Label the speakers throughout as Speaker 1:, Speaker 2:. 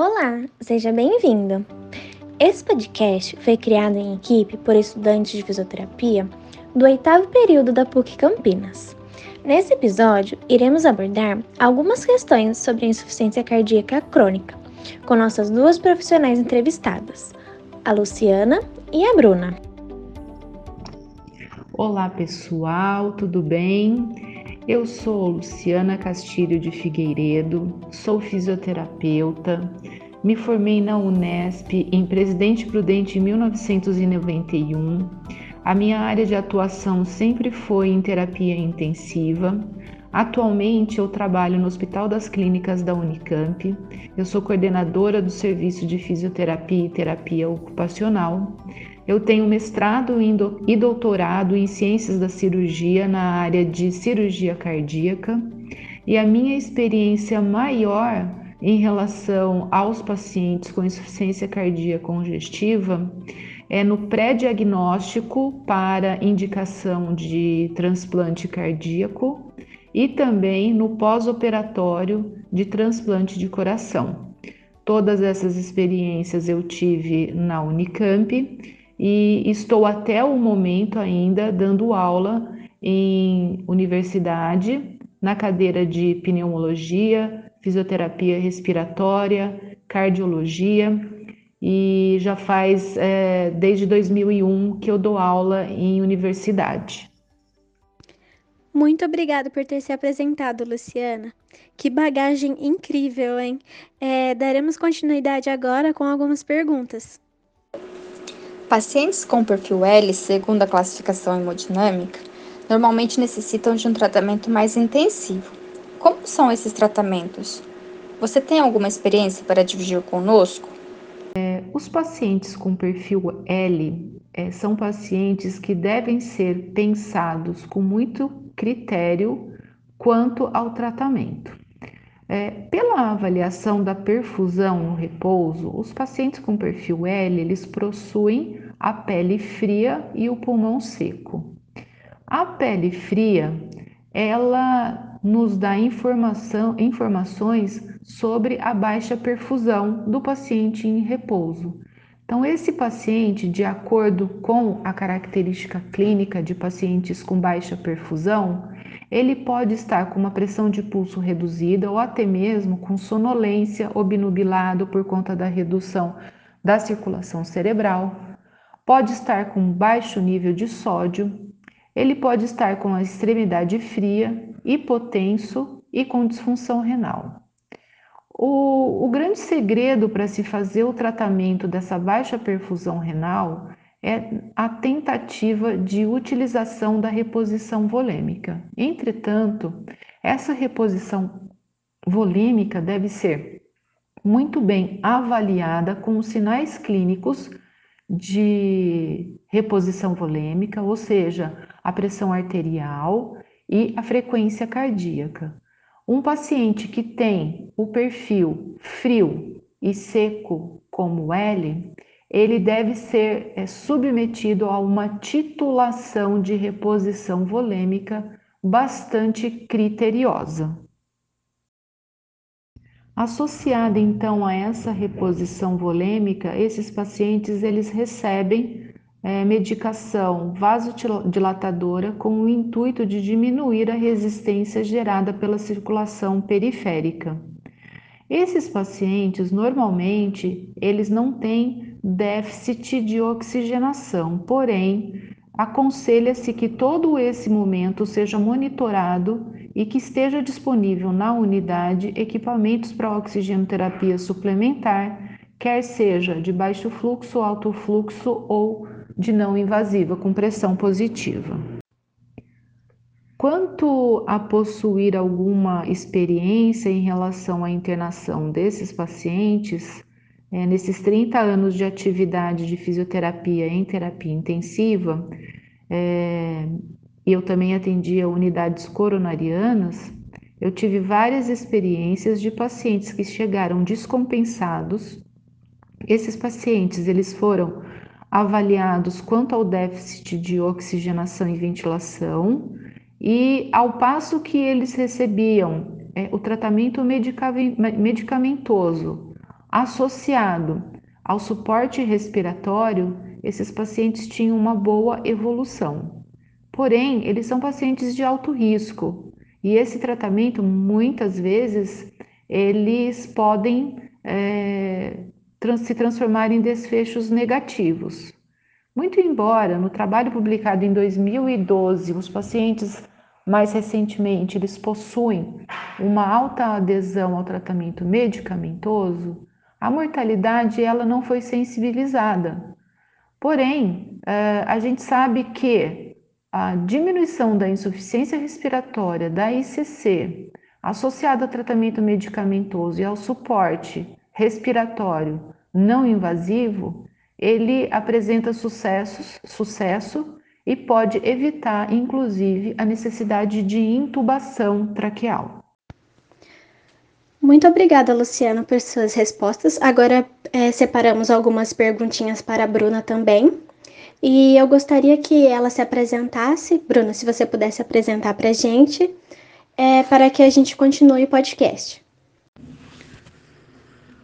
Speaker 1: Olá, seja bem-vindo. Esse podcast foi criado em equipe por estudantes de fisioterapia do oitavo período da PUC Campinas. Nesse episódio, iremos abordar algumas questões sobre a insuficiência cardíaca crônica, com nossas duas profissionais entrevistadas, a Luciana e a Bruna.
Speaker 2: Olá pessoal, tudo bem? Eu sou Luciana Castilho de Figueiredo, sou fisioterapeuta, me formei na Unesp em Presidente Prudente em 1991. A minha área de atuação sempre foi em terapia intensiva. Atualmente eu trabalho no Hospital das Clínicas da Unicamp. Eu sou coordenadora do serviço de fisioterapia e terapia ocupacional. Eu tenho mestrado e doutorado em ciências da cirurgia na área de cirurgia cardíaca e a minha experiência maior em relação aos pacientes com insuficiência cardíaca congestiva é no pré-diagnóstico para indicação de transplante cardíaco e também no pós-operatório de transplante de coração. Todas essas experiências eu tive na Unicamp e estou até o momento ainda dando aula em universidade na cadeira de pneumologia, fisioterapia respiratória, cardiologia e já faz é, desde 2001 que eu dou aula em universidade.
Speaker 1: Muito obrigada por ter se apresentado, Luciana. Que bagagem incrível, hein? É, daremos continuidade agora com algumas perguntas.
Speaker 3: Pacientes com perfil L, segundo a classificação hemodinâmica, normalmente necessitam de um tratamento mais intensivo. Como são esses tratamentos? Você tem alguma experiência para dividir conosco?
Speaker 2: É, os pacientes com perfil L é, são pacientes que devem ser pensados com muito critério quanto ao tratamento. É, pela avaliação da perfusão no repouso, os pacientes com perfil L eles possuem a pele fria e o pulmão seco. A pele fria, ela nos dá informação, informações sobre a baixa perfusão do paciente em repouso. Então, esse paciente, de acordo com a característica clínica de pacientes com baixa perfusão, ele pode estar com uma pressão de pulso reduzida ou até mesmo com sonolência, obnubilado por conta da redução da circulação cerebral, pode estar com baixo nível de sódio, ele pode estar com a extremidade fria, hipotenso e com disfunção renal. O, o grande segredo para se fazer o tratamento dessa baixa perfusão renal é a tentativa de utilização da reposição volêmica. Entretanto, essa reposição volêmica deve ser muito bem avaliada com os sinais clínicos de reposição volêmica, ou seja, a pressão arterial e a frequência cardíaca. Um paciente que tem o perfil frio e seco como L, ele deve ser é, submetido a uma titulação de reposição volêmica bastante criteriosa. Associada então a essa reposição volêmica, esses pacientes eles recebem é, medicação vasodilatadora com o intuito de diminuir a resistência gerada pela circulação periférica. Esses pacientes normalmente eles não têm déficit de oxigenação, porém aconselha-se que todo esse momento seja monitorado e que esteja disponível na unidade equipamentos para oxigenoterapia suplementar, quer seja de baixo fluxo, alto fluxo ou de não invasiva com pressão positiva. Quanto a possuir alguma experiência em relação à internação desses pacientes, é, nesses 30 anos de atividade de fisioterapia em terapia intensiva, é, e eu também atendia unidades coronarianas, eu tive várias experiências de pacientes que chegaram descompensados. Esses pacientes, eles foram avaliados quanto ao déficit de oxigenação e ventilação, e ao passo que eles recebiam é, o tratamento medicamentoso Associado ao suporte respiratório, esses pacientes tinham uma boa evolução. Porém, eles são pacientes de alto risco e esse tratamento, muitas vezes, eles podem é, trans se transformar em desfechos negativos. Muito embora no trabalho publicado em 2012, os pacientes mais recentemente eles possuem uma alta adesão ao tratamento medicamentoso, a mortalidade ela não foi sensibilizada. Porém, eh, a gente sabe que a diminuição da insuficiência respiratória da ICC, associada ao tratamento medicamentoso e ao suporte respiratório não invasivo, ele apresenta sucessos, sucesso e pode evitar, inclusive, a necessidade de intubação traqueal.
Speaker 1: Muito obrigada, Luciana, por suas respostas. Agora é, separamos algumas perguntinhas para a Bruna também. E eu gostaria que ela se apresentasse, Bruna, se você pudesse apresentar para a gente, é, para que a gente continue o podcast.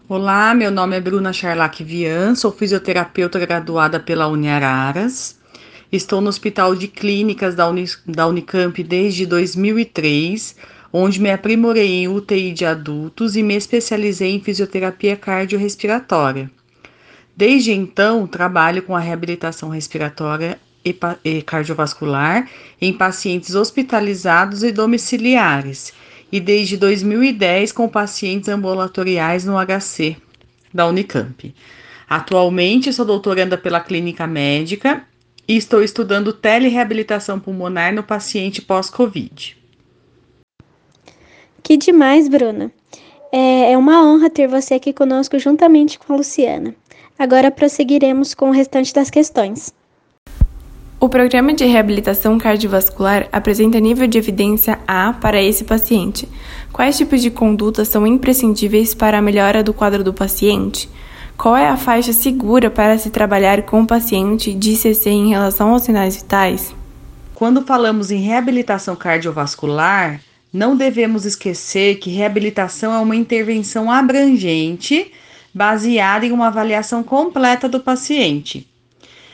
Speaker 4: Olá, meu nome é Bruna Charlac Vian, sou fisioterapeuta graduada pela Uniararas. Estou no Hospital de Clínicas da, da Unicamp desde 2003 onde me aprimorei em UTI de adultos e me especializei em fisioterapia cardiorrespiratória. Desde então, trabalho com a reabilitação respiratória e cardiovascular em pacientes hospitalizados e domiciliares, e desde 2010 com pacientes ambulatoriais no HC da Unicamp. Atualmente sou doutoranda pela Clínica Médica e estou estudando telereabilitação pulmonar no paciente pós-Covid.
Speaker 1: Que demais, Bruna! É, é uma honra ter você aqui conosco juntamente com a Luciana. Agora prosseguiremos com o restante das questões.
Speaker 5: O programa de reabilitação cardiovascular apresenta nível de evidência A para esse paciente. Quais tipos de condutas são imprescindíveis para a melhora do quadro do paciente? Qual é a faixa segura para se trabalhar com o paciente de ICC em relação aos sinais vitais?
Speaker 4: Quando falamos em reabilitação cardiovascular, não devemos esquecer que reabilitação é uma intervenção abrangente baseada em uma avaliação completa do paciente,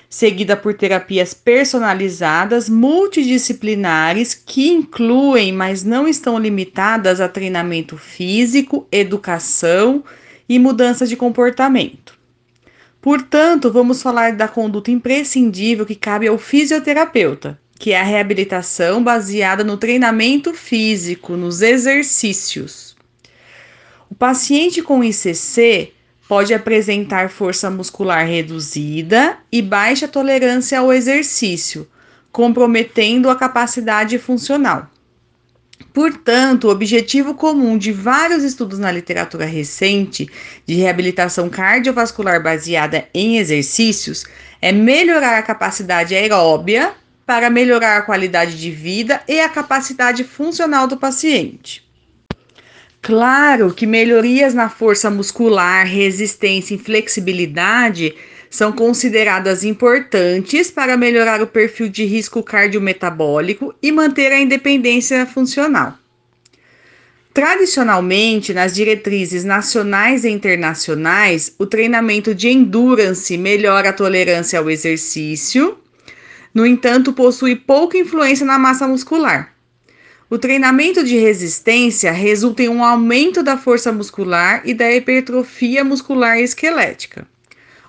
Speaker 4: seguida por terapias personalizadas, multidisciplinares, que incluem, mas não estão limitadas a treinamento físico, educação e mudança de comportamento. Portanto, vamos falar da conduta imprescindível que cabe ao fisioterapeuta, que é a reabilitação baseada no treinamento físico, nos exercícios. O paciente com ICC pode apresentar força muscular reduzida e baixa tolerância ao exercício, comprometendo a capacidade funcional. Portanto, o objetivo comum de vários estudos na literatura recente de reabilitação cardiovascular baseada em exercícios é melhorar a capacidade aeróbia para melhorar a qualidade de vida e a capacidade funcional do paciente. Claro que melhorias na força muscular, resistência e flexibilidade são consideradas importantes para melhorar o perfil de risco cardiometabólico e manter a independência funcional. Tradicionalmente, nas diretrizes nacionais e internacionais, o treinamento de endurance melhora a tolerância ao exercício no entanto, possui pouca influência na massa muscular. O treinamento de resistência resulta em um aumento da força muscular e da hipertrofia muscular esquelética.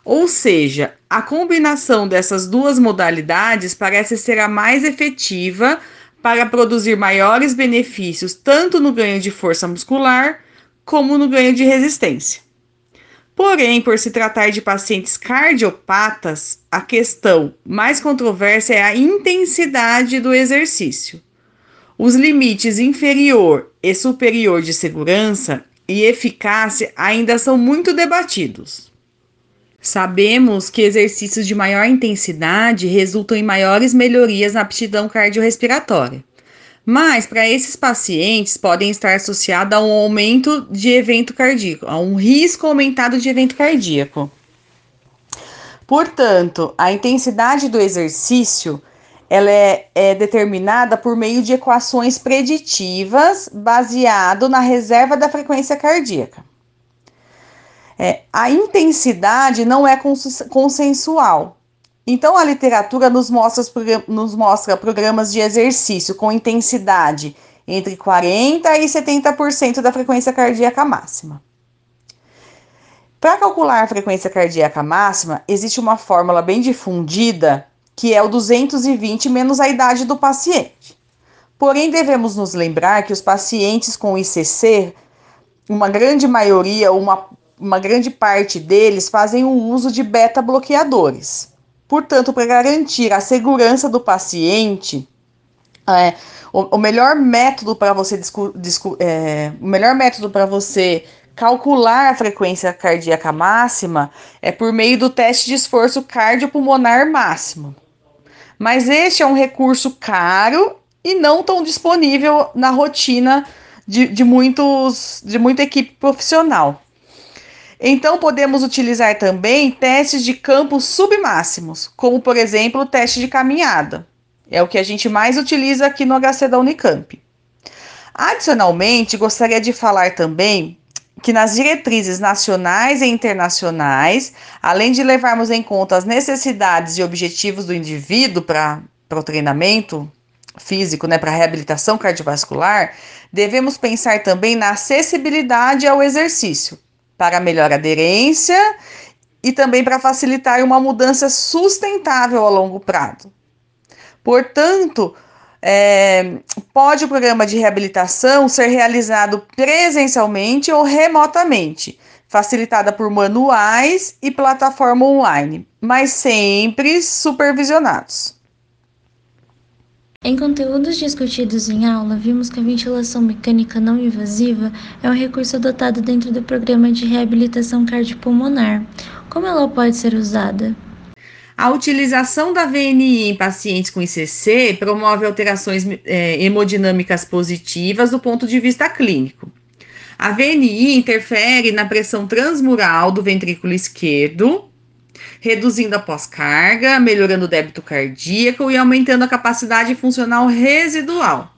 Speaker 4: Ou seja, a combinação dessas duas modalidades parece ser a mais efetiva para produzir maiores benefícios tanto no ganho de força muscular como no ganho de resistência. Porém, por se tratar de pacientes cardiopatas, a questão mais controversa é a intensidade do exercício. Os limites inferior e superior de segurança e eficácia ainda são muito debatidos. Sabemos que exercícios de maior intensidade resultam em maiores melhorias na aptidão cardiorrespiratória. Mas para esses pacientes podem estar associados a um aumento de evento cardíaco, a um risco aumentado de evento cardíaco. Portanto, a intensidade do exercício ela é, é, determinada por meio de equações preditivas baseado na reserva da frequência cardíaca. É, a intensidade não é consensual. Então, a literatura nos mostra, nos mostra programas de exercício com intensidade entre 40% e 70% da frequência cardíaca máxima. Para calcular a frequência cardíaca máxima, existe uma fórmula bem difundida que é o 220 menos a idade do paciente. Porém, devemos nos lembrar que os pacientes com ICC, uma grande maioria, uma, uma grande parte deles fazem o uso de beta-bloqueadores. Portanto, para garantir a segurança do paciente, é, o, o, melhor método para você discu, discu, é, o melhor método para você calcular a frequência cardíaca máxima é por meio do teste de esforço cardiopulmonar máximo. Mas este é um recurso caro e não tão disponível na rotina de, de, muitos, de muita equipe profissional. Então, podemos utilizar também testes de campos submáximos, como, por exemplo, o teste de caminhada. É o que a gente mais utiliza aqui no HC da Unicamp. Adicionalmente, gostaria de falar também que nas diretrizes nacionais e internacionais, além de levarmos em conta as necessidades e objetivos do indivíduo para o treinamento físico, né, para reabilitação cardiovascular, devemos pensar também na acessibilidade ao exercício, para melhor aderência e também para facilitar uma mudança sustentável a longo prazo. Portanto, é, pode o programa de reabilitação ser realizado presencialmente ou remotamente, facilitada por manuais e plataforma online, mas sempre supervisionados.
Speaker 1: Em conteúdos discutidos em aula, vimos que a ventilação mecânica não invasiva é um recurso adotado dentro do programa de reabilitação cardiopulmonar. Como ela pode ser usada?
Speaker 4: A utilização da VNI em pacientes com ICC promove alterações é, hemodinâmicas positivas do ponto de vista clínico. A VNI interfere na pressão transmural do ventrículo esquerdo, reduzindo a pós-carga, melhorando o débito cardíaco e aumentando a capacidade funcional residual,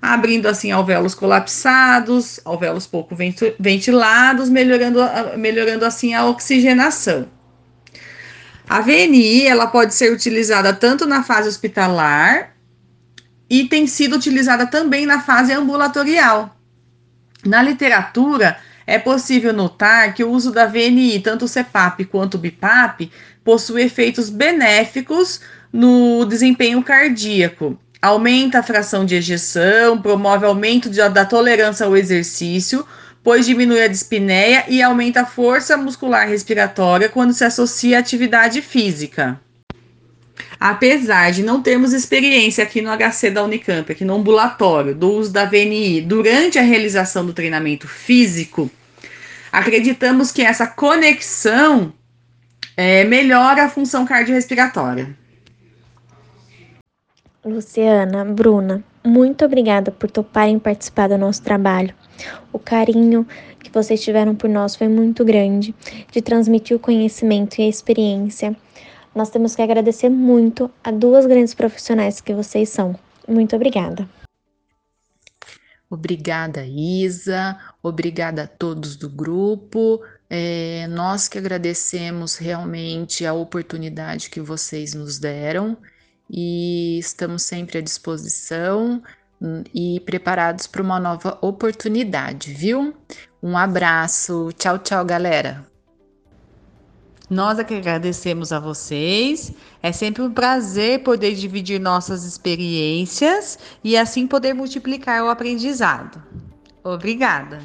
Speaker 4: abrindo assim alvéolos colapsados, alvéolos pouco ventilados, melhorando, melhorando assim a oxigenação. A VNI ela pode ser utilizada tanto na fase hospitalar e tem sido utilizada também na fase ambulatorial. Na literatura, é possível notar que o uso da VNI, tanto o CEPAP quanto o BIPAP, possui efeitos benéficos no desempenho cardíaco. Aumenta a fração de ejeção, promove aumento de, da tolerância ao exercício, pois diminui a dispneia e aumenta a força muscular respiratória quando se associa à atividade física. Apesar de não termos experiência aqui no HC da Unicamp, aqui no ambulatório, do uso da VNI durante a realização do treinamento físico, acreditamos que essa conexão é, melhora a função cardiorrespiratória.
Speaker 1: Luciana, Bruna, muito obrigada por toparem participar do nosso trabalho. O carinho que vocês tiveram por nós foi muito grande, de transmitir o conhecimento e a experiência nós temos que agradecer muito a duas grandes profissionais que vocês são. Muito obrigada.
Speaker 2: Obrigada, Isa. Obrigada a todos do grupo. É, nós que agradecemos realmente a oportunidade que vocês nos deram e estamos sempre à disposição e preparados para uma nova oportunidade, viu? Um abraço. Tchau, tchau, galera.
Speaker 4: Nós é que agradecemos a vocês. É sempre um prazer poder dividir nossas experiências e assim poder multiplicar o aprendizado. Obrigada.